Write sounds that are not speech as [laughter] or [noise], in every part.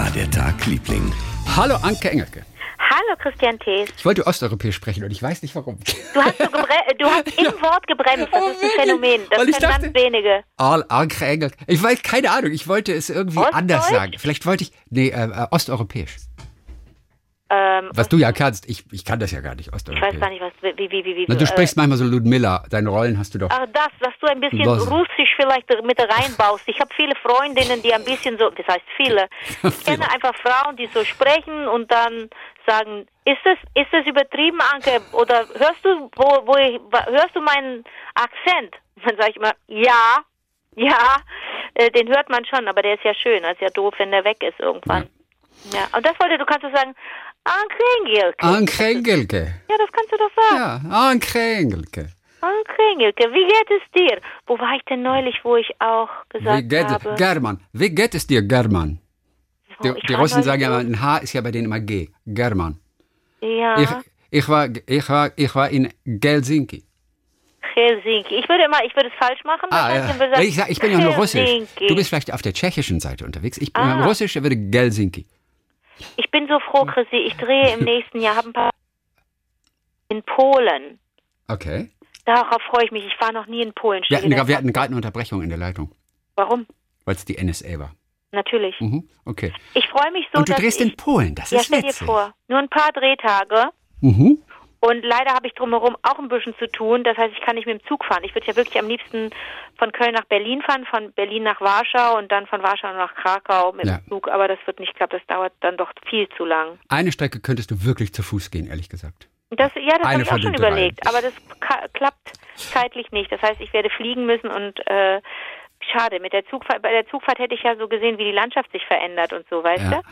war der Tag, Liebling? Hallo Anke Engelke. Hallo Christian Thees. Ich wollte osteuropäisch sprechen und ich weiß nicht warum. Du hast, so gebre- du hast [laughs] im Wort gebremst. Das ist ein Phänomen. Das dachte- ganz wenige. Al Anke Engelke. Ich weiß keine Ahnung. Ich wollte es irgendwie Ostdeutsch? anders sagen. Vielleicht wollte ich nee äh, äh, osteuropäisch. Ähm, Was du ja kannst. Ich, ich kann das ja gar nicht ich weiß osteuropäisch. gar nicht, was, wie, wie, wie, wie. Na, du äh, sprichst manchmal so Ludmilla. Deine Rollen hast du doch. Ach, das, dass du ein bisschen Was? Russisch vielleicht mit reinbaust. Ich habe viele Freundinnen, die ein bisschen so, das heißt viele. [laughs] Ich kenne einfach Frauen, die so sprechen und dann sagen, ist es, ist es übertrieben, Anke? Oder hörst du, wo, wo ich, hörst du meinen Akzent? Dann sage ich immer, ja, ja, äh, den hört man schon, aber der ist ja schön. Das ist ja doof, wenn der weg ist irgendwann. Ja, und das wollte, du kannst so sagen, Anke Engelke. Ja, das kannst du doch sagen. Ja. Anke Engelke, wie geht es dir? Wo war ich denn neulich, wo ich auch Wie gesagt geht, habe? German. Wie geht es dir, German? Die, ich die Russen sagen ja immer, ein H ist ja bei denen immer G. German. Ja, Ich, ich, war, ich, war, ich war in Helsinki. Helsinki. Ich würde immer, ich würde es falsch machen. Ah, ja. Ich, sag, ich bin ja nur russisch. Du bist vielleicht auf der tschechischen Seite unterwegs. Ich bin Ah. russisch, er würde Helsinki. Ich bin so froh, Chrissy. Ich drehe im nächsten Jahr, habe ein paar in Polen. Okay. Darauf freue ich mich. Ich war noch nie in Polen. Wir hatten, wir hatten gerade eine Unterbrechung in der Leitung, Warum? weil es die NSA war. Natürlich. Mhm. Okay. Ich freue mich so, Und du drehst ich, in Polen, das Ja, ist stell dir witzig. vor, nur ein paar Drehtage. Mhm. Und leider habe ich drumherum auch ein bisschen zu tun. Das heißt, ich kann nicht mit dem Zug fahren. Ich würde ja wirklich am liebsten von Köln nach Berlin fahren, von Berlin nach Warschau und dann von Warschau nach Krakau mit Ja. dem Zug. Aber das wird nicht klappen. Das dauert dann doch viel zu lang. Eine Strecke könntest du wirklich zu Fuß gehen, ehrlich gesagt. Das, ja, das habe ich auch schon überlegt. Aber das klappt zeitlich nicht. Das heißt, ich werde fliegen müssen und äh, schade. Mit der Zugfahrt, bei der Zugfahrt hätte ich ja so gesehen, wie die Landschaft sich verändert und so, weißt Ja. du?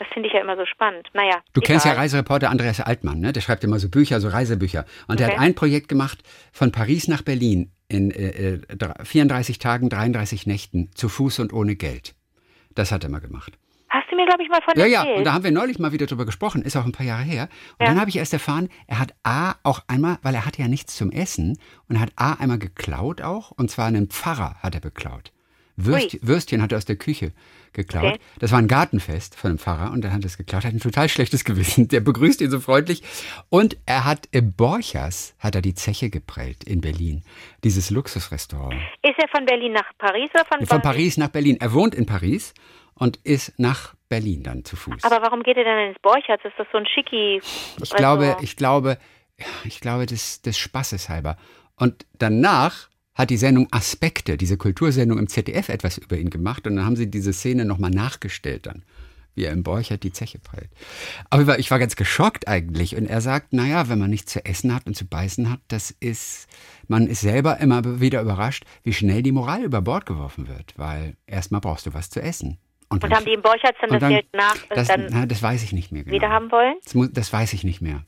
Das finde ich ja immer so spannend. Naja. Du kennst ja egal. Reisereporter Andreas Altmann, ne? Der schreibt immer so Bücher, so Reisebücher. Und der Okay. hat ein Projekt gemacht von Paris nach Berlin in äh, äh, dr- 34 Tagen, 33 Nächten, zu Fuß und ohne Geld. Das hat er mal gemacht. Hast du mir, glaube ich, mal von Ja, ja, erzählt? und da haben wir neulich mal wieder drüber gesprochen, ist auch ein paar Jahre her. Und Ja. dann habe ich erst erfahren, er hat A auch einmal, weil er hatte ja nichts zum Essen, und er hat A einmal geklaut auch, und zwar einen Pfarrer hat er beklaut. Würst. Würstchen hat er aus der Küche geklaut. Okay. Das war ein Gartenfest von einem Pfarrer und er hat es geklaut, hat ein total schlechtes [laughs] Gewissen. Der begrüßt ihn so freundlich. Und er hat im Borchers, hat er die Zeche geprellt in Berlin. Dieses Luxusrestaurant. Ist er von Berlin nach Paris oder von, Von Paris nach Berlin. Er wohnt in Paris und ist nach Berlin dann zu Fuß. Aber warum geht er dann ins Borchertz? Ist das so ein schicki... Ich glaube, ich glaube, ich glaube, des, des Spaßes halber. Und danach hat die Sendung Aspekte, diese Kultursendung im ZDF, etwas über ihn gemacht. Und dann haben sie diese Szene nochmal nachgestellt dann, wie er im Borchert die Zeche prellt. Aber ich war, ganz geschockt eigentlich. Und er sagt, naja, wenn man nichts zu essen hat und zu beißen hat, das ist, man ist selber immer wieder überrascht, wie schnell die Moral über Bord geworfen wird. Weil erstmal brauchst du was zu essen. Und haben die im Borchertz dann und das Geld nach das, dann na, das weiß ich nicht mehr genau. wieder haben wollen? Das, muss, das weiß ich nicht mehr.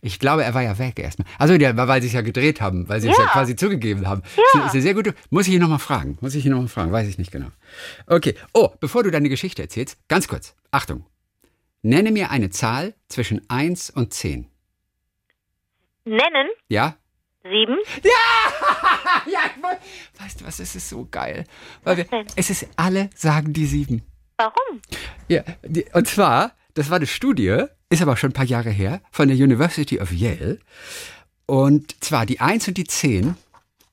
Ich glaube, er war ja weg erstmal. Also, weil sie es ja gedreht haben, weil sie es ja Ja. quasi zugegeben haben. Ja. Ist eine sehr gute. Muss ich ihn nochmal fragen? Muss ich ihn nochmal fragen? Weiß ich nicht genau. Okay. Oh, bevor du deine Geschichte erzählst, ganz kurz. Achtung. Nenne mir eine Zahl zwischen 1 und 10. Nennen? Ja? Sieben? [laughs] Ja, ich wollt- weißt du was, es ist so geil. Weil wir, es ist, alle sagen die 7. Warum? Ja, die, und zwar, das war eine Studie, ist aber schon ein paar Jahre her, von der University of Yale. Und zwar die 1 und die 10,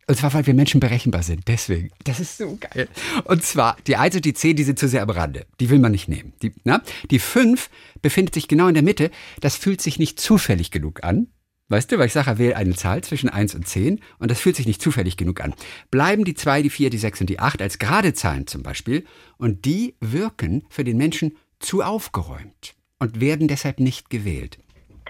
und zwar, weil wir Menschen berechenbar sind, deswegen. Das ist so geil. Und zwar, die 1 und die 10, die sind zu sehr am Rande. Die will man nicht nehmen. Die, na? die 5 befindet sich genau in der Mitte. Das fühlt sich nicht zufällig genug an. Weißt du, weil ich sage, wähle eine Zahl zwischen 1 und 10 und das fühlt sich nicht zufällig genug an. Bleiben die 2, die 4, die 6 und die 8 als gerade Zahlen zum Beispiel und die wirken für den Menschen zu aufgeräumt und werden deshalb nicht gewählt.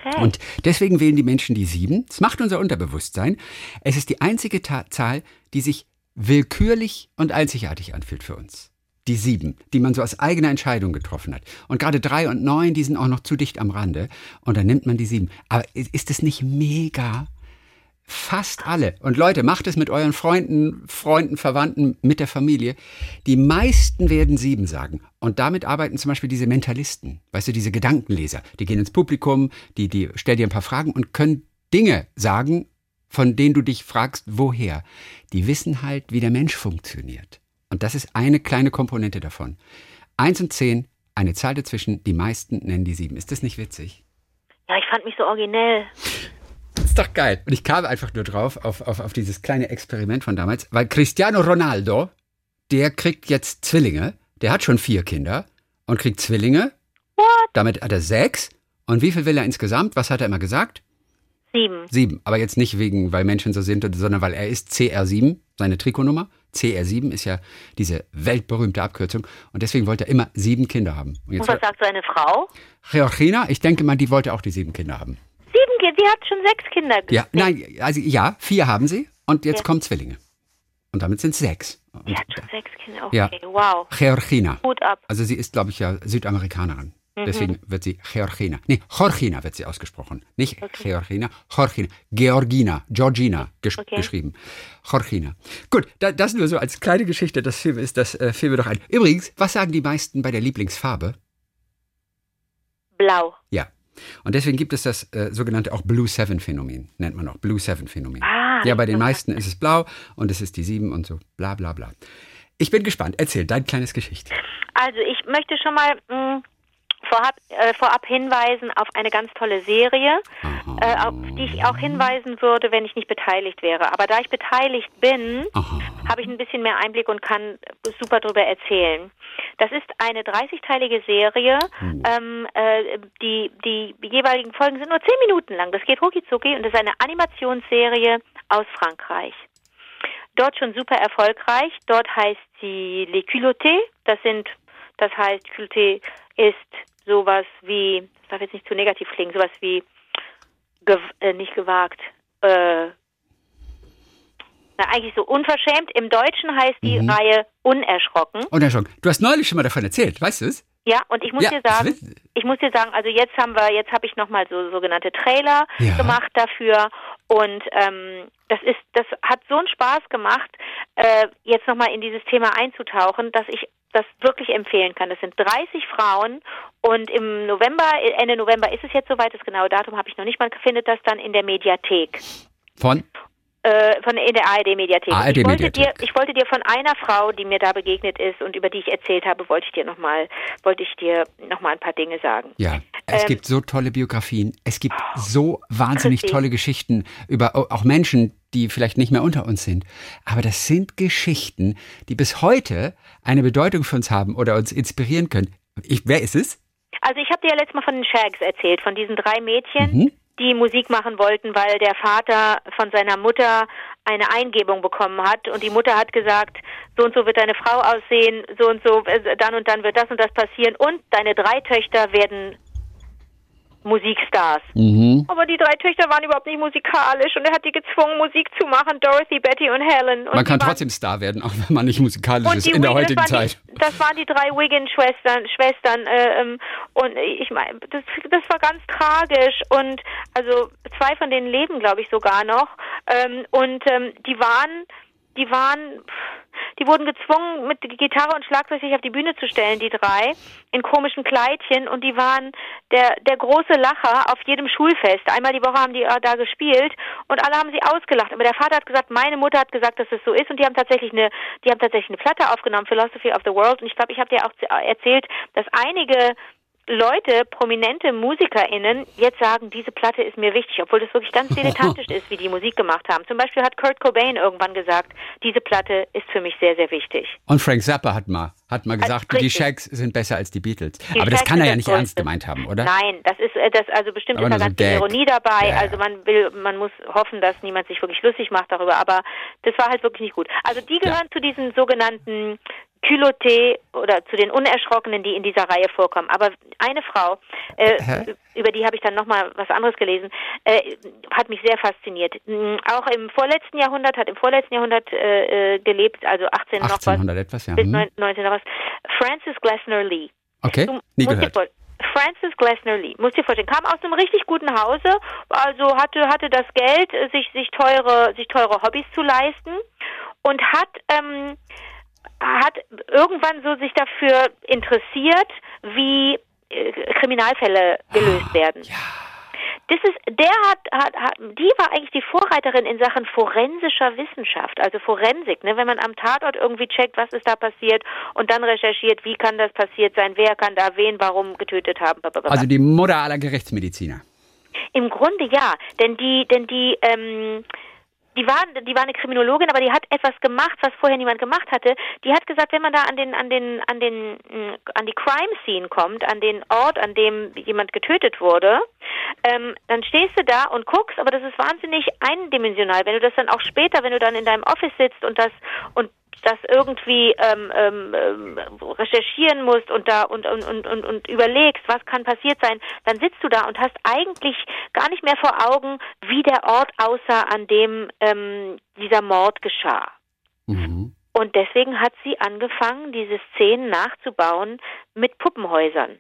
Okay. Und deswegen wählen die Menschen die 7. Das macht unser Unterbewusstsein. Es ist die einzige Ta Zahl, die sich willkürlich und einzigartig anfühlt für uns. Die 7, die man so aus eigener Entscheidung getroffen hat. Und gerade 3 und 9, die sind auch noch zu dicht am Rande. Und dann nimmt man die 7. Aber ist es nicht mega? Fast alle. Und Leute, macht es mit euren Freunden, Freunden, Verwandten, mit der Familie. Die meisten werden sieben sagen. Und damit arbeiten zum Beispiel diese Mentalisten. Weißt du, diese Gedankenleser. Die gehen ins Publikum, die, die stellen dir ein paar Fragen und können Dinge sagen, von denen du dich fragst, woher. Die wissen halt, wie der Mensch funktioniert. Und das ist eine kleine Komponente davon. Eins und zehn, eine Zahl dazwischen, die meisten nennen die sieben. Ist das nicht witzig? Ja, ich fand mich so originell. Ist doch geil. Und ich kam einfach nur drauf, auf, auf, auf dieses kleine Experiment von damals, weil Cristiano Ronaldo, der kriegt jetzt Zwillinge. Der hat schon vier Kinder und kriegt Zwillinge. What? Damit hat er sechs. Und wie viel will er insgesamt? Was hat er immer gesagt? Sieben. Sieben. Aber jetzt nicht wegen, weil Menschen so sind, sondern weil er ist CR7, seine Trikotnummer. CR7 ist ja diese weltberühmte Abkürzung. Und deswegen wollte er immer sieben Kinder haben. Und Und jetzt was sagt seine Frau? Georgina, ich denke mal, die wollte auch die sieben Kinder haben. Kinder, sie hat schon sechs Kinder. Ja, nein, also ja, vier haben sie. Und jetzt Ja. kommen Zwillinge. Und damit sind es sechs. Und Sie hat schon sechs Kinder. Okay, Ja. wow. Georgina. Hut ab. Also sie ist, glaube ich, ja Südamerikanerin. Mhm. Deswegen wird sie Georgina. Nee, Jorgina wird sie ausgesprochen. Nicht Georgina, Jorgina. Georgina, Georgina gesch Okay. geschrieben. Jorgina. Gut, da, das nur so als kleine Geschichte, das fiel, ist, das äh, fiel mir doch ein. Übrigens, was sagen die meisten bei der Lieblingsfarbe? Blau. Ja. Und deswegen gibt es das äh, sogenannte auch Blue Seven Phänomen, nennt man auch Blue Seven Phänomen. Ah, ja, bei den meisten ist es blau und es ist die sieben und so, bla bla bla. Ich bin gespannt. Erzähl dein kleines Geschichte. Also ich möchte schon mal mh, vorab, äh, vorab hinweisen auf eine ganz tolle Serie, äh, auf die ich auch hinweisen würde, wenn ich nicht beteiligt wäre. Aber da ich beteiligt bin, habe ich ein bisschen mehr Einblick und kann super darüber erzählen. Das ist eine 30-teilige Serie. Ähm, äh, die, die jeweiligen Folgen sind nur 10 Minuten lang. Das geht rucki zucki und das ist eine Animationsserie aus Frankreich. Dort schon super erfolgreich. Dort heißt sie Les Culottés. Das sind, das heißt, Culotté ist sowas wie, das darf jetzt nicht zu negativ klingen, sowas wie, gew äh, nicht gewagt, äh, na, eigentlich so unverschämt. Im Deutschen heißt die Reihe Unerschrocken. Schon. Du hast neulich schon mal davon erzählt, weißt du es? Ja, und ich muss Ja, dir sagen, ich muss dir sagen, also jetzt haben wir, jetzt habe ich nochmal so sogenannte Trailer Ja. gemacht dafür und ähm, das ist, das hat so einen Spaß gemacht, äh, jetzt nochmal in dieses Thema einzutauchen, dass ich das wirklich empfehlen kann. Das sind 30 Frauen und im November, Ende November ist es jetzt soweit, das genaue Datum habe ich noch nicht, man findet das dann in der Mediathek. Von? Äh, von in der ARD-Mediathek. ARD ich, wollte dir, ich wollte dir von einer Frau, die mir da begegnet ist und über die ich erzählt habe, wollte ich dir nochmal, wollte ich dir noch mal ein paar Dinge sagen. Ja. Es Ähm, gibt so tolle Biografien. Es gibt so wahnsinnig tolle Geschichten über au- auch Menschen, die vielleicht nicht mehr unter uns sind. Aber das sind Geschichten, die bis heute eine Bedeutung für uns haben oder uns inspirieren können. Ich, wer ist es? Also ich habe dir ja letztes Mal von den Shags erzählt, von diesen drei Mädchen, Mhm. die Musik machen wollten, weil der Vater von seiner Mutter eine Eingebung bekommen hat und die Mutter hat gesagt, so und so wird deine Frau aussehen, so und so, äh, dann und dann wird das und das passieren und deine drei Töchter werden Musikstars. Mhm. Aber die drei Töchter waren überhaupt nicht musikalisch und er hat die gezwungen, Musik zu machen, Dorothy, Betty und Helen. Und Man kann trotzdem Star werden, auch wenn man nicht musikalisch ist in der Wiggin- heutigen Zeit. Die, das waren die drei Wiggin-Schwestern, Schwestern, äh, ähm, und ich meine, das, das war ganz tragisch und also zwei von denen leben, glaube ich, sogar noch ähm, und ähm, die waren, die waren, die wurden gezwungen, mit Gitarre und Schlagzeug sich auf die Bühne zu stellen, die drei, in komischen Kleidchen und die waren der, der große Lacher auf jedem Schulfest. Einmal die Woche haben die äh, da gespielt und alle haben sie ausgelacht. Aber der Vater hat gesagt, meine Mutter hat gesagt, dass es so ist und die haben tatsächlich eine, die haben tatsächlich eine Platte aufgenommen, Philosophy of the World. Und ich glaube, ich habe dir auch z- erzählt, dass einige Leute, prominente MusikerInnen, jetzt sagen, diese Platte ist mir wichtig, obwohl das wirklich ganz [laughs] dilettantisch ist, wie die Musik gemacht haben. Zum Beispiel hat Kurt Cobain irgendwann gesagt, diese Platte ist für mich sehr, sehr wichtig. Und Frank Zappa hat mal, hat mal gesagt, die richtig. Shags sind besser als die Beatles. Die Aber das kann er ja nicht ernst gemeint haben, oder? Nein, das ist äh, das also bestimmt Aber ist da ganz viel. Ironie dabei. Ja, ja. Also man will, man muss hoffen, dass niemand sich wirklich lustig macht darüber. Aber das war halt wirklich nicht gut. Also die gehören zu diesen sogenannten Culotté oder zu den Unerschrockenen, die in dieser Reihe vorkommen. Aber eine Frau, äh, über die habe ich dann nochmal was anderes gelesen, äh, hat mich sehr fasziniert. Mm, Auch im vorletzten Jahrhundert, hat im vorletzten Jahrhundert äh, äh, gelebt, also 18 noch was, 1800 etwas, ja. bis Hm. 19 noch was. Frances Glessner Lee. Okay, Du nie gehört. Frances Glessner Lee, musst dir vorstellen, kam aus einem richtig guten Hause, also hatte hatte das Geld, äh, sich sich teure sich teure Hobbys zu leisten und hat ähm, hat irgendwann so sich dafür interessiert, wie äh, Kriminalfälle gelöst werden. Das ist, der hat, hat, hat, die war eigentlich die Vorreiterin in Sachen forensischer Wissenschaft, also Forensik, ne? wenn man am Tatort irgendwie checkt, was ist da passiert und dann recherchiert, wie kann das passiert sein, wer kann da wen, warum getötet haben. Blablabla. Also die Mutter aller Gerichtsmediziner. Im Grunde ja, denn die, denn die, ähm, die war, die war eine Kriminologin, aber die hat etwas gemacht, was vorher niemand gemacht hatte. Die hat gesagt, wenn man da an den, an den, an den, mm, an die Crime Scene kommt, an den Ort, an dem jemand getötet wurde, ähm, dann stehst du da und guckst, aber das ist wahnsinnig eindimensional. Wenn du das dann auch später, wenn du dann in deinem Office sitzt und das und das irgendwie ähm, ähm, ähm, recherchieren musst und da und, und, und, und, und überlegst, was kann passiert sein, dann sitzt du da und hast eigentlich gar nicht mehr vor Augen, wie der Ort aussah, an dem ähm, dieser Mord geschah. Mhm. Und deswegen hat sie angefangen, diese Szenen nachzubauen mit Puppenhäusern.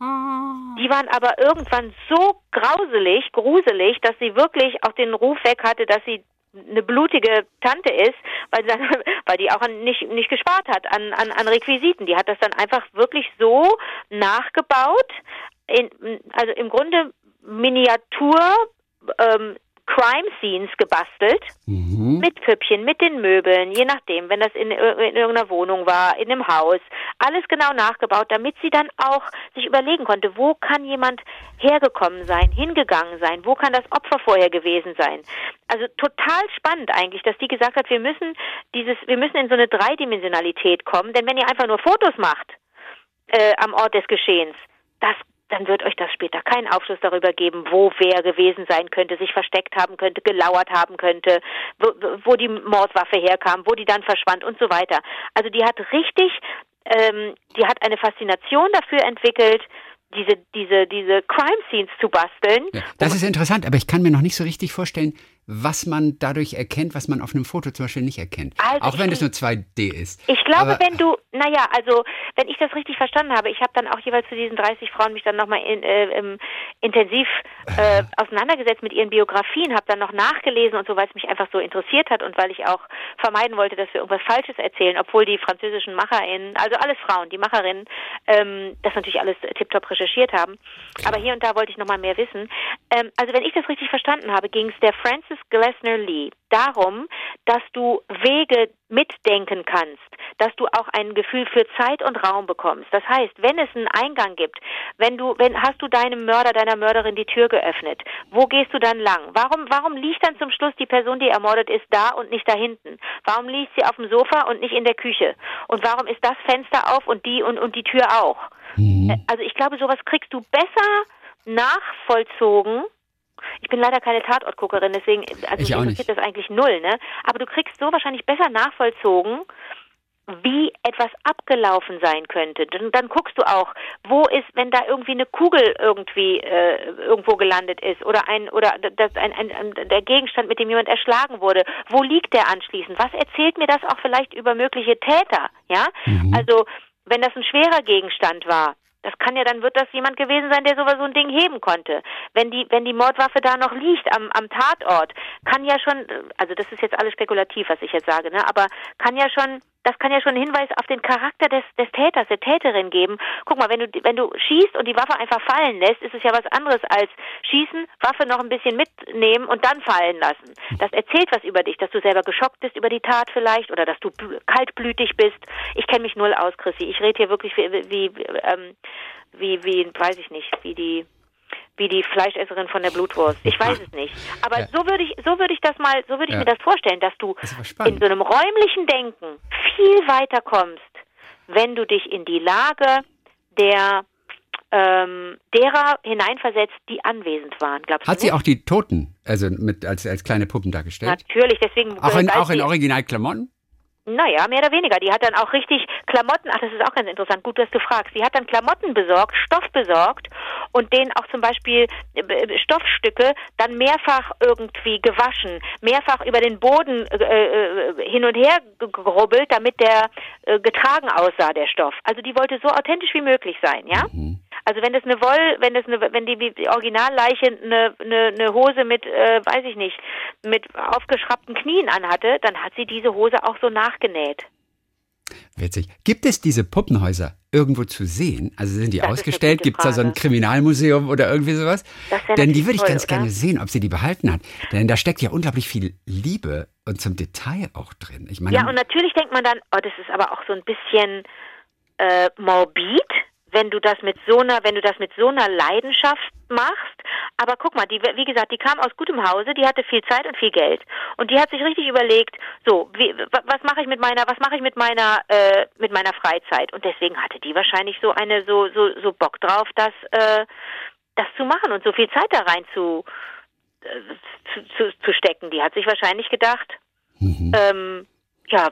Ah. Die waren aber irgendwann so grauselig, gruselig, dass sie wirklich auch den Ruf weg hatte, dass sie eine blutige Tante ist, weil, dann, [laughs] weil die auch nicht, nicht gespart hat an, an, an Requisiten. Die hat das dann einfach wirklich so nachgebaut, in, also im Grunde Miniatur ähm, Crime Scenes gebastelt mhm. mit Püppchen, mit den Möbeln, je nachdem, wenn das in, in, irgendeiner Wohnung war, in einem Haus, alles genau nachgebaut, damit sie dann auch sich überlegen konnte, wo kann jemand hergekommen sein, hingegangen sein, wo kann das Opfer vorher gewesen sein. Also total spannend eigentlich, dass die gesagt hat, wir müssen dieses, wir müssen in so eine Dreidimensionalität kommen, denn wenn ihr einfach nur Fotos macht äh, am Ort des Geschehens, das dann wird euch das später keinen Aufschluss darüber geben, wo wer gewesen sein könnte, sich versteckt haben könnte, gelauert haben könnte, wo, wo die Mordwaffe herkam, wo die dann verschwand und so weiter. Also die hat richtig, ähm, die hat eine Faszination dafür entwickelt, diese, diese, diese Crime Scenes zu basteln. Ja, das ist interessant, aber ich kann mir noch nicht so richtig vorstellen, was man dadurch erkennt, was man auf einem Foto zum Beispiel nicht erkennt. Also auch wenn es nur 2D ist. Ich glaube, Aber wenn du, naja, also wenn ich das richtig verstanden habe, ich habe dann auch jeweils zu diesen 30 Frauen mich dann nochmal in, äh, intensiv äh, [laughs] auseinandergesetzt mit ihren Biografien, habe dann noch nachgelesen und so, weil es mich einfach so interessiert hat und weil ich auch vermeiden wollte, dass wir irgendwas Falsches erzählen, obwohl die französischen MacherInnen, also alles Frauen, die Macherinnen, ähm, das natürlich alles tiptop recherchiert haben. Aber hier und da wollte ich nochmal mehr wissen. Ähm, also wenn ich das richtig verstanden habe, ging es der Francis Francis Glessner Lee darum, dass du Wege mitdenken kannst, dass du auch ein Gefühl für Zeit und Raum bekommst. Das heißt, wenn es einen Eingang gibt, wenn du, wenn hast du deinem Mörder, deiner Mörderin die Tür geöffnet, wo gehst du dann lang? Warum, warum liegt dann zum Schluss die Person, die ermordet ist, da und nicht da hinten? Warum liegt sie auf dem Sofa und nicht in der Küche? Und warum ist das Fenster auf und die und, und die Tür auch? Mhm. Also ich glaube, sowas kriegst du besser nachvollzogen, ich bin leider keine Tatortguckerin, deswegen also ich interessiert das eigentlich null, ne? Aber du kriegst so wahrscheinlich besser nachvollzogen, wie etwas abgelaufen sein könnte. Dann, dann guckst du auch, wo ist, wenn da irgendwie eine Kugel irgendwie äh, irgendwo gelandet ist oder ein oder das ein, ein, ein, der Gegenstand, mit dem jemand erschlagen wurde, wo liegt der anschließend? Was erzählt mir das auch vielleicht über mögliche Täter? Ja, mhm. also wenn das ein schwerer Gegenstand war, das kann ja, dann wird das jemand gewesen sein, der sowas so ein Ding heben konnte. Wenn die, wenn die Mordwaffe da noch liegt am, am Tatort, kann ja schon, also das ist jetzt alles spekulativ, was ich jetzt sage, ne, aber kann ja schon das kann ja schon einen Hinweis auf den Charakter des, des Täters, der Täterin geben. Guck mal, wenn du, wenn du schießt und die Waffe einfach fallen lässt, ist es ja was anderes als schießen, Waffe noch ein bisschen mitnehmen und dann fallen lassen. Das erzählt was über dich, dass du selber geschockt bist über die Tat vielleicht oder dass du kaltblütig bist. Ich kenne mich null aus, Chrissy. Ich rede hier wirklich wie, wie, ähm, wie, wie, weiß ich nicht, wie die wie die Fleischesserin von der Blutwurst. Ich weiß es nicht. Aber ja. so würde ich, so würde ich das mal, so würde ich ja. mir das vorstellen, dass du das in so einem räumlichen Denken viel weiter kommst, wenn du dich in die Lage der ähm, derer hineinversetzt, die anwesend waren. Glaubst Hat sie auch die Toten, also mit als, als kleine Puppen dargestellt? Natürlich, deswegen. Auch in, auch in Originalklamotten? Naja, mehr oder weniger. Die hat dann auch richtig Klamotten, ach, das ist auch ganz interessant, gut, dass du fragst. Sie hat dann Klamotten besorgt, Stoff besorgt und denen auch zum Beispiel äh, Stoffstücke dann mehrfach irgendwie gewaschen, mehrfach über den Boden äh, äh hin und her gerubbelt, damit der äh, getragen aussah, der Stoff. Also die wollte so authentisch wie möglich sein, ja? Mhm. Also wenn das eine Woll, wenn das eine, wenn die, die Originalleiche eine, eine, eine Hose mit, äh, weiß ich nicht, mit aufgeschraubten Knien anhatte, dann hat sie diese Hose auch so nachgenäht. Witzig. Gibt es diese Puppenhäuser irgendwo zu sehen? Also sind die das ausgestellt? Gibt es da so ein Kriminalmuseum oder irgendwie sowas? Denn die würde ich toll, ganz oder? gerne sehen, ob sie die behalten hat. Denn da steckt ja unglaublich viel Liebe und zum Detail auch drin. Ich meine, ja, und natürlich denkt man dann, oh, das ist aber auch so ein bisschen äh, morbid wenn du das mit so einer, wenn du das mit so einer Leidenschaft machst. Aber guck mal, die, wie gesagt, die kam aus gutem Hause, die hatte viel Zeit und viel Geld und die hat sich richtig überlegt, so, wie, was mache ich mit meiner, was mache ich mit meiner, äh, mit meiner Freizeit? Und deswegen hatte die wahrscheinlich so eine, so, so, so Bock drauf, das, äh, das zu machen und so viel Zeit da rein zu, äh, zu, zu, zu stecken. Die hat sich wahrscheinlich gedacht, mhm. ähm, ja,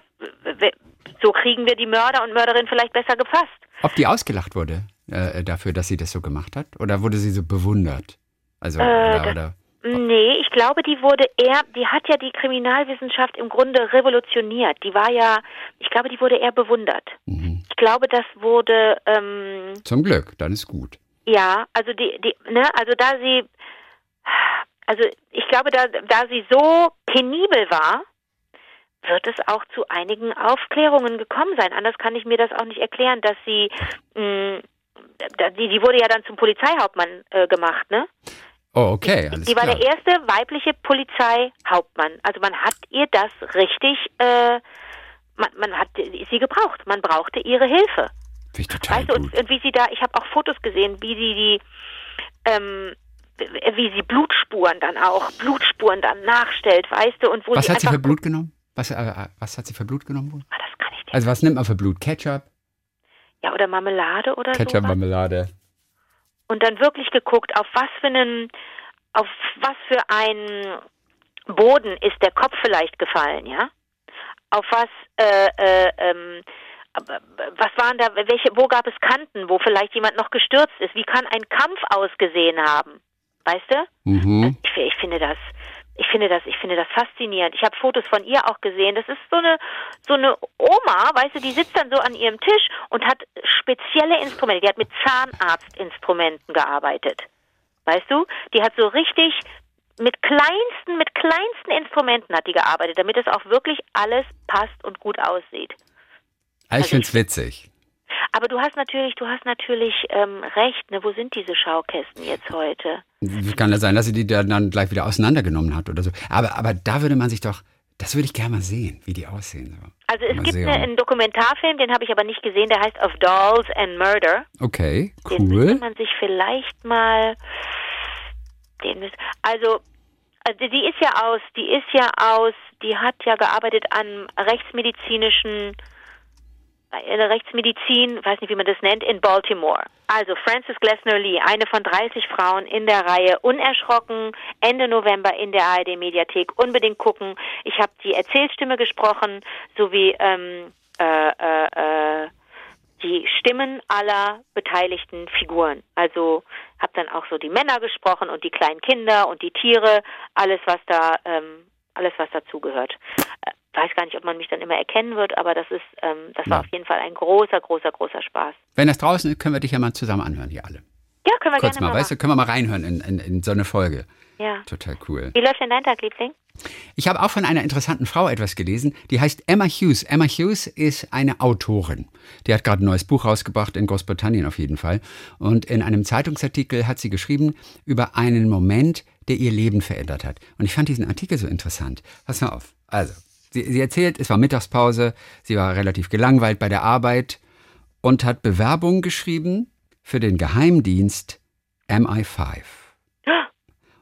so kriegen wir die Mörder und Mörderinnen vielleicht besser gefasst. Ob die ausgelacht wurde äh, dafür, dass sie das so gemacht hat? Oder wurde sie so bewundert? Also, äh, oder, oder? Nee, ich glaube, die wurde eher, die hat ja die Kriminalwissenschaft im Grunde revolutioniert. Die war ja, ich glaube, die wurde eher bewundert. Mhm. Ich glaube, das wurde. Ähm, Zum Glück, dann ist gut. Ja, also die, die, ne, also da sie, also ich glaube, da, da sie so penibel war, wird es auch zu einigen Aufklärungen gekommen sein. Anders kann ich mir das auch nicht erklären, dass sie, mh, mm, die, die wurde ja dann zum Polizeihauptmann äh, gemacht, ne? Oh, okay. Alles die war der erste weibliche Polizeihauptmann. Also man hat ihr das richtig, äh, man, man hat sie gebraucht. Man brauchte ihre Hilfe. Finde ich total weißt du, und, und, wie sie da, ich habe auch Fotos gesehen, wie sie die, ähm, wie sie Blutspuren dann auch, Blutspuren dann nachstellt, weißt du, und wo Was sie hat sie für Blut genommen? Was, äh, was hat sie für Blut genommen wohl? Ah, das kann ich nicht. Also was nimmt man für Blut? Ketchup? Ja, oder Marmelade oder so. Ketchup, Marmelade. Und dann wirklich geguckt, auf was für einen, auf was für einen Boden ist der Kopf vielleicht gefallen, ja? Auf was, äh, äh, ähm, was waren da, welche, wo gab es Kanten, wo vielleicht jemand noch gestürzt ist? Wie kann ein Kampf ausgesehen haben? Weißt du? Mhm. Ich, ich finde das, ich finde das, ich finde das faszinierend. Ich habe Fotos von ihr auch gesehen. Das ist so eine, so eine Oma, weißt du, die sitzt dann so an ihrem Tisch und hat spezielle Instrumente. Die hat mit Zahnarztinstrumenten gearbeitet. Weißt du? Die hat so richtig mit kleinsten, mit kleinsten Instrumenten hat die gearbeitet, damit es auch wirklich alles passt und gut aussieht. Ich also finde es witzig. Aber du hast natürlich, du hast natürlich ähm, recht. Ne? Wo sind diese Schaukästen jetzt heute? Kann ja sein, dass sie die dann gleich wieder auseinandergenommen hat oder so. Aber, aber da würde man sich doch, das würde ich gerne mal sehen, wie die aussehen. So. Also es gibt eine, einen Dokumentarfilm, den habe ich aber nicht gesehen, der heißt Of Dolls and Murder. Okay, cool. Den müsste man sich vielleicht mal. Den, also also die ist ja aus, die ist ja aus, die hat ja gearbeitet an rechtsmedizinischen Rechtsmedizin, weiß nicht, wie man das nennt, in Baltimore. Also Frances Glessner Lee, eine von 30 Frauen in der Reihe Unerschrocken, Ende November in der ARD Mediathek. Unbedingt gucken. Ich habe die Erzählstimme gesprochen, sowie ähm, äh, äh, äh, die Stimmen aller beteiligten Figuren. Also habe dann auch so die Männer gesprochen und die kleinen Kinder und die Tiere, alles was da, ähm, alles was dazugehört. Äh, weiß gar nicht, ob man mich dann immer erkennen wird, aber das ist, ähm, das war ja. auf jeden Fall ein großer, großer, großer Spaß. Wenn das draußen ist, können wir dich ja mal zusammen anhören, hier alle. Ja, können wir Kurz gerne mal, mal weißt du, können wir mal reinhören in, in, in so eine Folge. Ja. Total cool. Wie läuft denn dein Tag, Liebling? Ich habe auch von einer interessanten Frau etwas gelesen, die heißt Emma Hughes. Emma Hughes ist eine Autorin. Die hat gerade ein neues Buch rausgebracht, in Großbritannien auf jeden Fall. Und in einem Zeitungsartikel hat sie geschrieben über einen Moment, der ihr Leben verändert hat. Und ich fand diesen Artikel so interessant. Pass mal auf. Also, Sie, sie erzählt, es war Mittagspause, sie war relativ gelangweilt bei der Arbeit und hat Bewerbungen geschrieben für den Geheimdienst MI5.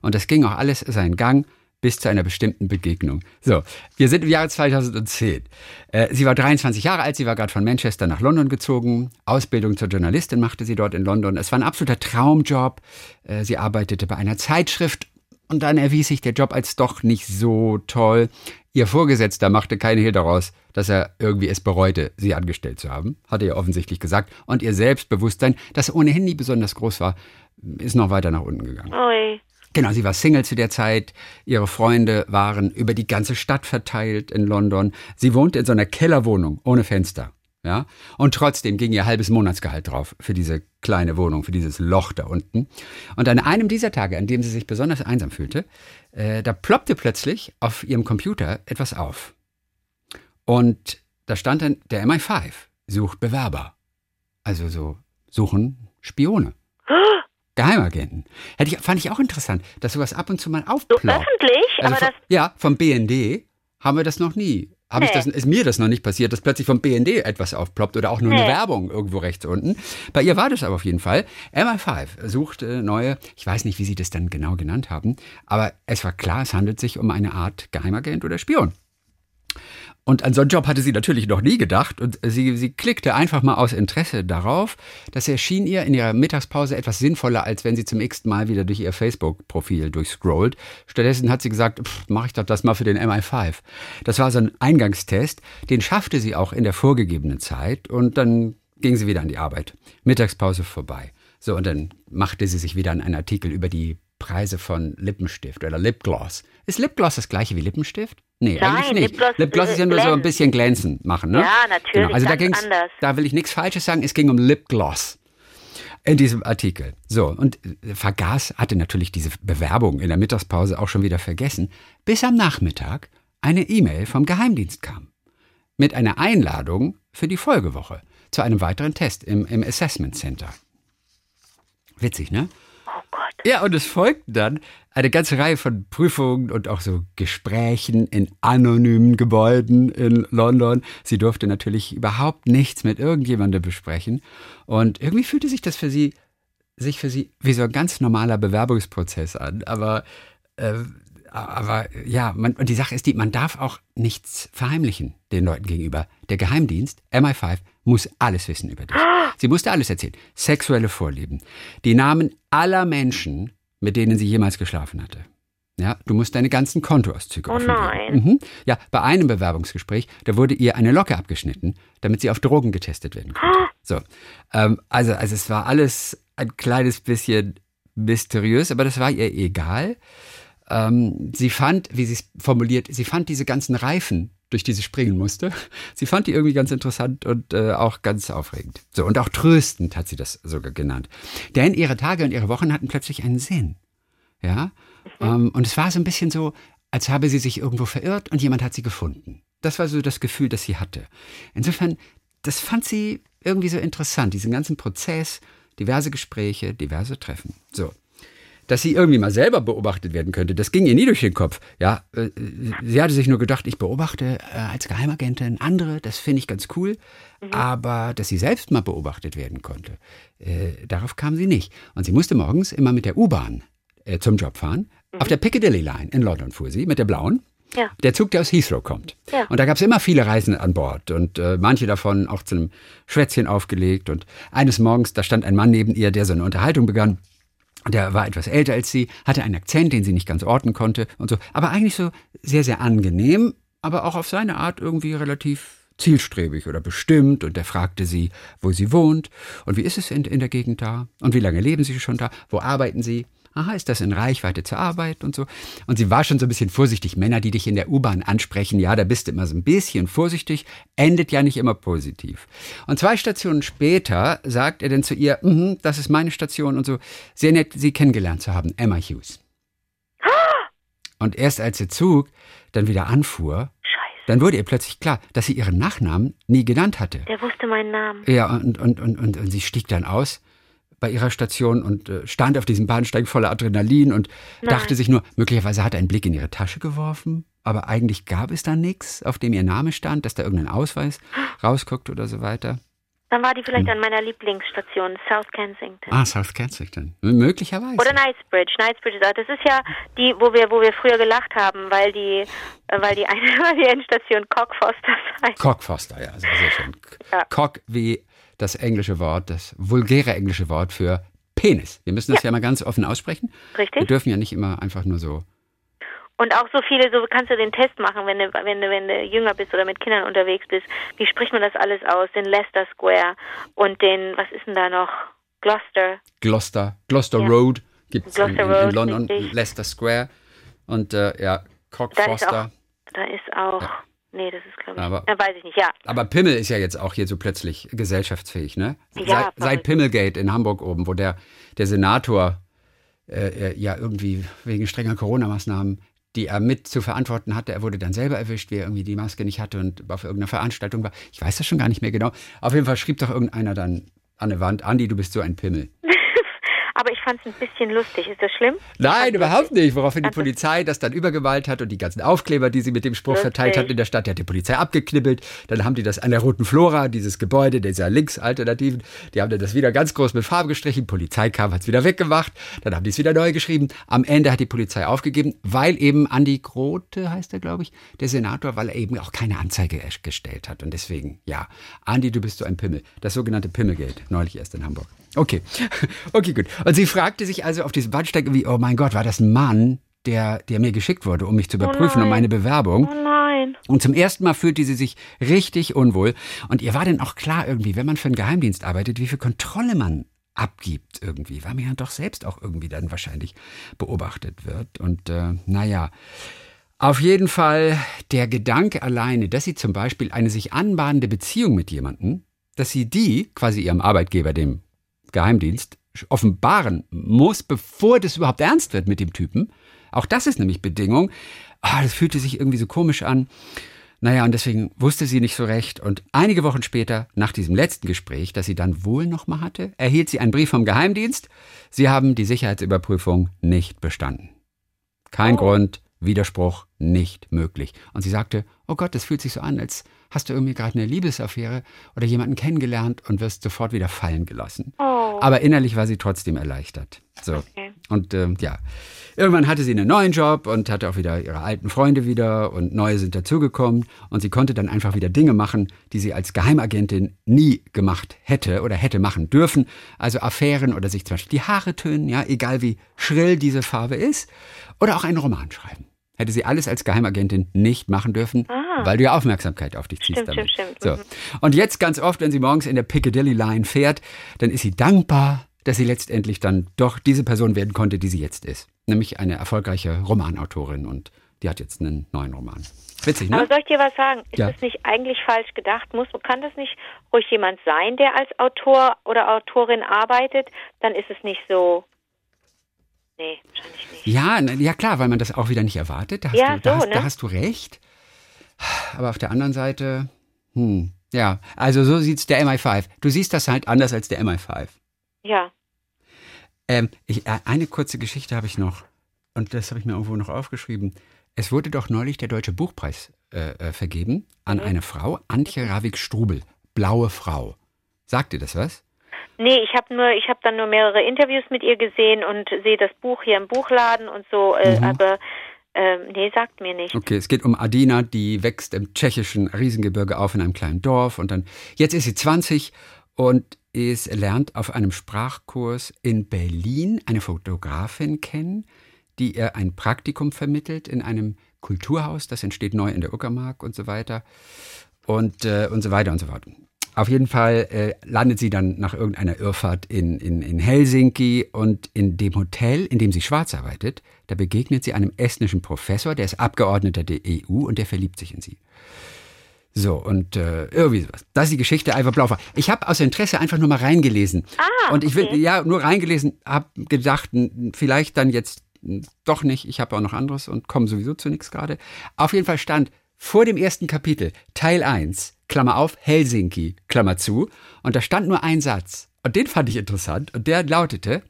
Und das ging auch alles seinen Gang bis zu einer bestimmten Begegnung. So, wir sind im Jahre 2010. Äh, sie war 23 Jahre alt, sie war gerade von Manchester nach London gezogen. Ausbildung zur Journalistin machte sie dort in London. Es war ein absoluter Traumjob. Äh, sie arbeitete bei einer Zeitschrift und dann erwies sich der Job als doch nicht so toll. Ihr Vorgesetzter machte keine Hehl daraus, dass er irgendwie es bereute, sie angestellt zu haben, hatte er offensichtlich gesagt. Und ihr Selbstbewusstsein, das ohnehin nie besonders groß war, ist noch weiter nach unten gegangen. Oi. Genau, sie war Single zu der Zeit. Ihre Freunde waren über die ganze Stadt verteilt in London. Sie wohnte in so einer Kellerwohnung ohne Fenster. Ja? Und trotzdem ging ihr halbes Monatsgehalt drauf für diese kleine Wohnung, für dieses Loch da unten. Und an einem dieser Tage, an dem sie sich besonders einsam fühlte, äh, da ploppte plötzlich auf ihrem Computer etwas auf. Und da stand dann, der MI5 sucht Bewerber. Also so suchen Spione. Geheimagenten. Hätte ich, fand ich auch interessant, dass sowas ab und zu mal So aufploppt. öffentlich, Also aber von, das. ja, vom BND haben wir das noch nie. Nee. das, ist mir das noch nicht passiert, dass plötzlich vom BND etwas aufploppt oder auch nur eine Nee. Werbung irgendwo rechts unten. Bei ihr war das aber auf jeden Fall. MI5 sucht neue, ich weiß nicht, wie sie das dann genau genannt haben, aber es war klar, es handelt sich um eine Art Geheimagent oder Spion. Und an so einen Job hatte sie natürlich noch nie gedacht und sie, sie klickte einfach mal aus Interesse darauf. Das erschien ihr in ihrer Mittagspause etwas sinnvoller, als wenn sie zum x Mal wieder durch ihr Facebook-Profil durchscrollt. Stattdessen hat sie gesagt, mache ich doch das mal für den MI5. Das war so ein Eingangstest, den schaffte sie auch in der vorgegebenen Zeit und dann ging sie wieder an die Arbeit. Mittagspause vorbei. So, und dann machte sie sich wieder an einen Artikel über die Preise von Lippenstift oder Lipgloss. Ist Lipgloss das gleiche wie Lippenstift? Nee, Nein, eigentlich nicht. Lipgloss- Lipgloss ist ja nur so ein bisschen glänzen machen, ne? Ja, natürlich, Genau. Also da ging's, anders. da will ich nichts Falsches sagen, es ging um Lipgloss in diesem Artikel. So, und äh, vergaß, hatte natürlich diese Bewerbung in der Mittagspause auch schon wieder vergessen, bis am Nachmittag eine E-Mail vom Geheimdienst kam. Mit einer Einladung für die Folgewoche zu einem weiteren Test im, im Assessment Center. Witzig, ne? Ja, und es folgten dann eine ganze Reihe von Prüfungen und auch so Gesprächen in anonymen Gebäuden in London. Sie durfte natürlich überhaupt nichts mit irgendjemandem besprechen. Und irgendwie fühlte sich das für sie, sich für sie wie so ein ganz normaler Bewerbungsprozess an. Aber, äh, aber ja, man, und die Sache ist die, man darf auch nichts verheimlichen den Leuten gegenüber. Der Geheimdienst, MI5, muss alles wissen über dich. Sie musste alles erzählen. Sexuelle Vorlieben, die Namen aller Menschen, mit denen sie jemals geschlafen hatte. Ja, du musst deine ganzen Kontoauszüge Oh nein. Mhm. Ja, bei einem Bewerbungsgespräch, da wurde ihr eine Locke abgeschnitten, damit sie auf Drogen getestet werden konnte. So, ähm, also, also es war alles ein kleines bisschen mysteriös, aber das war ihr egal. Ähm, sie fand, wie sie es formuliert, sie fand diese ganzen Reifen, durch die sie springen musste, [laughs] sie fand die irgendwie ganz interessant und äh, auch ganz aufregend. So, und auch tröstend hat sie das sogar genannt. Denn ihre Tage und ihre Wochen hatten plötzlich einen Sinn. Ja, ähm, und es war so ein bisschen so, als habe sie sich irgendwo verirrt und jemand hat sie gefunden. Das war so das Gefühl, das sie hatte. Insofern, das fand sie irgendwie so interessant, diesen ganzen Prozess, diverse Gespräche, diverse Treffen. So. Dass sie irgendwie mal selber beobachtet werden könnte, das ging ihr nie durch den Kopf. Ja, äh, sie hatte sich nur gedacht, ich beobachte äh, als Geheimagentin andere, das finde ich ganz cool. Aber dass sie selbst mal beobachtet werden konnte, äh, darauf kam sie nicht. Und sie musste morgens immer mit der U-Bahn äh, zum Job fahren. Auf der Piccadilly Line in London fuhr sie mit der blauen. Ja. Der Zug, der aus Heathrow kommt. Ja. Und da gab es immer viele Reisende an Bord und äh, manche davon auch zu einem Schwätzchen aufgelegt. Und eines Morgens, da stand ein Mann neben ihr, der so eine Unterhaltung begann. Der war etwas älter als sie, hatte einen Akzent, den sie nicht ganz orten konnte und so. Aber eigentlich so sehr, sehr angenehm, aber auch auf seine Art irgendwie relativ zielstrebig oder bestimmt. Und er fragte sie, wo sie wohnt und wie ist es in, in der Gegend da und wie lange leben Sie schon da, wo arbeiten Sie? Aha, ist das in Reichweite zur Arbeit und so. Und sie war schon so ein bisschen vorsichtig. Männer, die dich in der U-Bahn ansprechen, ja, da bist du immer so ein bisschen vorsichtig, endet ja nicht immer positiv. Und zwei Stationen später sagt er dann zu ihr, mhm, das ist meine Station und so. Sehr nett, sie kennengelernt zu haben, Emma Hughes. Und erst als der Zug dann wieder anfuhr, dann wurde ihr plötzlich klar, dass sie ihren Nachnamen nie genannt hatte. Der wusste meinen Namen. Ja, und, und, und, und, und sie stieg dann aus bei ihrer Station und äh, stand auf diesem Bahnsteig voller Adrenalin und dachte sich nur, möglicherweise hat er einen Blick in ihre Tasche geworfen, aber eigentlich gab es da nichts, auf dem ihr Name stand, dass da irgendein Ausweis rausguckt oder so weiter. Dann war die vielleicht an meiner Lieblingsstation, South Kensington. Ah, South Kensington. Möglicherweise. Oder Knightsbridge. Knightsbridge, das ist ja die, wo wir, wo wir früher gelacht haben, weil die, äh, weil die eine, [laughs] weil die Endstation Cockfosters heißt. Cockfoster, ja, sehr, sehr schön. Ja. Cock wie das englische Wort, das vulgäre englische Wort für Penis. Wir müssen das ja, mal ganz offen aussprechen. Wir Richtig? dürfen ja nicht immer einfach nur so. Und auch so viele, so kannst du den Test machen, wenn du, wenn du, wenn du jünger bist oder mit Kindern unterwegs bist. Wie spricht man das alles aus? Den Leicester Square und den, was ist denn da noch? Gloucester. Gloucester, Gloucester Ja. Road gibt es in, in, in London, richtig. Leicester Square und äh, ja, Cock Da ist Foster. auch, da ist auch, nee, das ist glaube ich, Aber- ja, weiß ich nicht, ja. Aber Pimmel ist ja jetzt auch hier so plötzlich gesellschaftsfähig, ne? Ja, seit, seit. Pimmelgate in Hamburg oben, wo der, der Senator äh, äh, ja irgendwie wegen strenger Corona-Maßnahmen die er mit zu verantworten hatte. Er wurde dann selber erwischt, wie er irgendwie die Maske nicht hatte und auf irgendeiner Veranstaltung war. Ich weiß das schon gar nicht mehr genau. Auf jeden Fall schrieb doch irgendeiner dann an der Wand, Andi, du bist so ein Pimmel. [laughs] Fand es ein bisschen lustig. Ist das schlimm? Nein, überhaupt nicht. Woraufhin die Polizei das dann übergewalt hat und die ganzen Aufkleber, die sie mit dem Spruch lustig. verteilt hat in der Stadt, die hat die Polizei abgeknibbelt. Dann haben die das an der Roten Flora, dieses Gebäude, dieser Linksalternativen, die haben dann das wieder ganz groß mit Farbe gestrichen. Die Polizei kam, hat es wieder weggemacht. Dann haben die es wieder neu geschrieben. Am Ende hat die Polizei aufgegeben, weil eben Andi Grote, heißt er, glaube ich, der Senator, weil er eben auch keine Anzeige gestellt hat. Und deswegen, ja, Andi, du bist so ein Pimmel. Das sogenannte Pimmelgeld, neulich erst in Hamburg. Okay, [laughs] okay, gut. Und sie fragte sich also auf diesem Bahnsteig wie, oh mein Gott, war das ein Mann, der, der mir geschickt wurde, um mich zu überprüfen, oh um meine Bewerbung. Oh nein. Und zum ersten Mal fühlte sie sich richtig unwohl. Und ihr war dann auch klar irgendwie, wenn man für einen Geheimdienst arbeitet, wie viel Kontrolle man abgibt irgendwie, weil man ja doch selbst auch irgendwie dann wahrscheinlich beobachtet wird. Und äh, naja, auf jeden Fall der Gedanke alleine, dass sie zum Beispiel eine sich anbahnende Beziehung mit jemandem, dass sie die, quasi ihrem Arbeitgeber, dem Geheimdienst offenbaren muss, bevor das überhaupt ernst wird mit dem Typen. Auch das ist nämlich Bedingung. Ah, das fühlte sich irgendwie so komisch an. Naja, und deswegen wusste sie nicht so recht. Und einige Wochen später, nach diesem letzten Gespräch, das sie dann wohl nochmal hatte, erhielt sie einen Brief vom Geheimdienst. Sie haben die Sicherheitsüberprüfung nicht bestanden. Kein oh. Grund, Widerspruch nicht möglich. Und sie sagte, oh Gott, das fühlt sich so an, als hast du irgendwie gerade eine Liebesaffäre oder jemanden kennengelernt und wirst sofort wieder fallen gelassen. Oh. Aber innerlich war sie trotzdem erleichtert. So. Okay. Und äh, ja, irgendwann hatte sie einen neuen Job und hatte auch wieder ihre alten Freunde wieder und neue sind dazugekommen und sie konnte dann einfach wieder Dinge machen, die sie als Geheimagentin nie gemacht hätte oder hätte machen dürfen. Also Affären oder sich zum Beispiel die Haare tönen, ja, egal wie schrill diese Farbe ist, oder auch einen Roman schreiben hätte sie alles als Geheimagentin nicht machen dürfen, ah. weil du ja Aufmerksamkeit auf dich ziehst stimmt, damit. Stimmt, stimmt. So. Und jetzt ganz oft, wenn sie morgens in der Piccadilly Line fährt, dann ist sie dankbar, dass sie letztendlich dann doch diese Person werden konnte, die sie jetzt ist. Nämlich eine erfolgreiche Romanautorin und die hat jetzt einen neuen Roman. Witzig, ne? Aber soll ich dir was sagen? Ist ja. das nicht eigentlich falsch gedacht? Muss, kann das nicht ruhig jemand sein, der als Autor oder Autorin arbeitet? Dann ist es nicht so Nee, wahrscheinlich nicht. Ja, ja klar, weil man das auch wieder nicht erwartet. Da hast, ja, du, da, so, hast, ne? da hast du recht. Aber auf der anderen Seite, hm, ja, also so sieht es der MI5. Du siehst das halt anders als der MI5. Ja. Ähm, ich, äh, eine kurze Geschichte habe ich noch. Und das habe ich mir irgendwo noch aufgeschrieben. Es wurde doch neulich der Deutsche Buchpreis äh, äh vergeben an mhm. eine Frau, Antje Ravik-Strubel, Blaue Frau. Sagt dir das was? Nee, ich habe nur, ich habe dann nur mehrere Interviews mit ihr gesehen und sehe das Buch hier im Buchladen und so, äh, mhm. aber ähm, nee, sagt mir nicht. Okay, es geht um Adina, die wächst im tschechischen Riesengebirge auf in einem kleinen Dorf und dann, jetzt ist sie 20 und ist, lernt auf einem Sprachkurs in Berlin eine Fotografin kennen, die ihr ein Praktikum vermittelt in einem Kulturhaus, das entsteht neu in der Uckermark und so weiter und, äh, und so weiter und so fort. Auf jeden Fall äh, landet sie dann nach irgendeiner Irrfahrt in, in, in Helsinki und in dem Hotel, in dem sie schwarz arbeitet, da begegnet sie einem estnischen Professor, der ist Abgeordneter der EU und der verliebt sich in sie. So, und äh, irgendwie sowas. Das ist die Geschichte Alva Blaufer. Ich habe aus Interesse einfach nur mal reingelesen. Ah, und ich will, okay. ja, nur reingelesen, habe gedacht, vielleicht dann jetzt doch nicht. Ich habe auch noch anderes und komme sowieso zu nichts gerade. Auf jeden Fall stand vor dem ersten Kapitel, Teil 1, Klammer auf, Helsinki, Klammer zu. Und da stand nur ein Satz. Und den fand ich interessant. Und der lautete,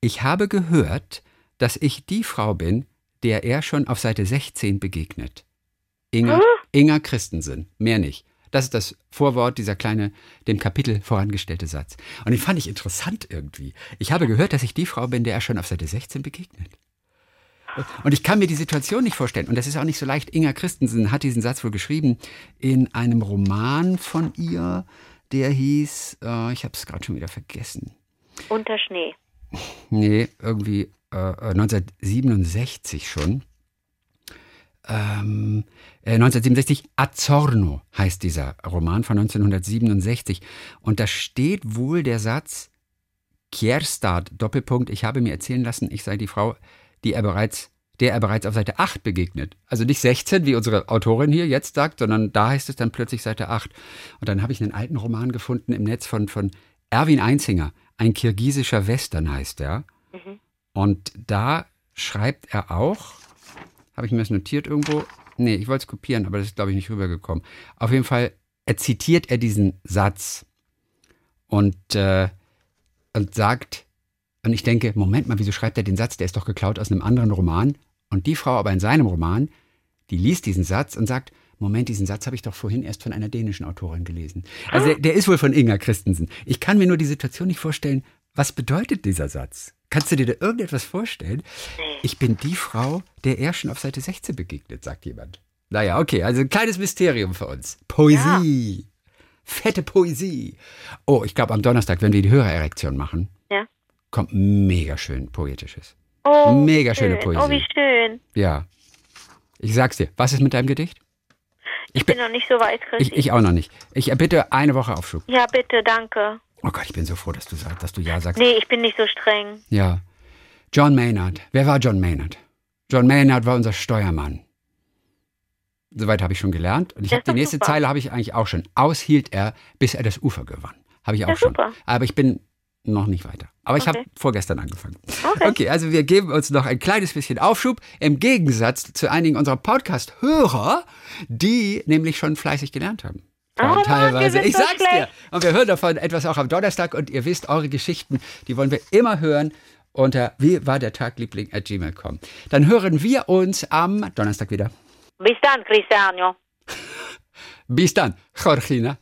ich habe gehört, dass ich die Frau bin, der er schon auf Seite 16 begegnet. Inga, Inga Christensen, mehr nicht. Das ist das Vorwort, dieser kleine, dem Kapitel vorangestellte Satz. Und den fand ich interessant irgendwie. Ich habe gehört, dass ich die Frau bin, der er schon auf Seite 16 begegnet. Und ich kann mir die Situation nicht vorstellen. Und das ist auch nicht so leicht. Inga Christensen hat diesen Satz wohl geschrieben in einem Roman von ihr, der hieß, äh, ich habe es gerade schon wieder vergessen. Unter Schnee. Nee, irgendwie äh, 1967 schon. Ähm, äh, 1967, Azzorno heißt dieser Roman von 1967. Und da steht wohl der Satz, Kierstad, Doppelpunkt, ich habe mir erzählen lassen, ich sei die Frau, die er bereits, der er bereits auf Seite 8 begegnet. Also nicht 16, wie unsere Autorin hier jetzt sagt, sondern da heißt es dann plötzlich Seite 8. Und dann habe ich einen alten Roman gefunden im Netz von, von Erwin Einzinger, ein kirgisischer Western heißt er. Mhm. Und da schreibt er auch, Habe ich mir das notiert irgendwo? Nee, ich wollte es kopieren, aber das ist, glaube ich, nicht rübergekommen. Auf jeden Fall er zitiert er diesen Satz und, äh, und sagt, und ich denke, Moment mal, wieso schreibt er den Satz? Der ist doch geklaut aus einem anderen Roman. Und die Frau aber in seinem Roman, die liest diesen Satz und sagt, Moment, diesen Satz habe ich doch vorhin erst von einer dänischen Autorin gelesen. Also der, der ist wohl von Inga Christensen. Ich kann mir nur die Situation nicht vorstellen, was bedeutet dieser Satz? Kannst du dir da irgendetwas vorstellen? Ich bin die Frau, der er schon auf Seite 16 begegnet, sagt jemand. Naja, okay, also ein kleines Mysterium für uns. Poesie. Ja. Fette Poesie. Oh, ich glaube, am Donnerstag, wenn wir die Hörererektion machen, ja. Kommt mega schön Poetisches. Oh, mega schöne Poesie. Oh, wie schön. Ja. Ich sag's dir. Was ist mit deinem Gedicht? Ich, ich bin noch nicht so weit, Christi. Ich, ich auch noch nicht. Ich bitte eine Woche Aufschub. Ja, bitte, danke. Oh Gott, ich bin so froh, dass du, dass du Ja sagst. Nee, ich bin nicht so streng. Ja. John Maynard. Wer war John Maynard? John Maynard war unser Steuermann. Soweit habe ich schon gelernt. Und ich habe die nächste super. Zeile habe ich eigentlich auch schon. Aushielt er, bis er das Ufer gewann. Habe ich auch schon. Super. Aber ich bin noch nicht weiter. Aber ich okay. habe vorgestern angefangen. Okay. okay, also wir geben uns noch ein kleines bisschen Aufschub im Gegensatz zu einigen unserer Podcast-Hörer, die nämlich schon fleißig gelernt haben. Oh, teilweise. ich sag's schlecht. dir. Und wir hören davon etwas auch am Donnerstag und ihr wisst, eure Geschichten, die wollen wir immer hören unter wie war der Tag Liebling at gmail.com. Dann hören wir uns am Donnerstag wieder. Bis dann, Cristiano. Bis dann, Jorgina.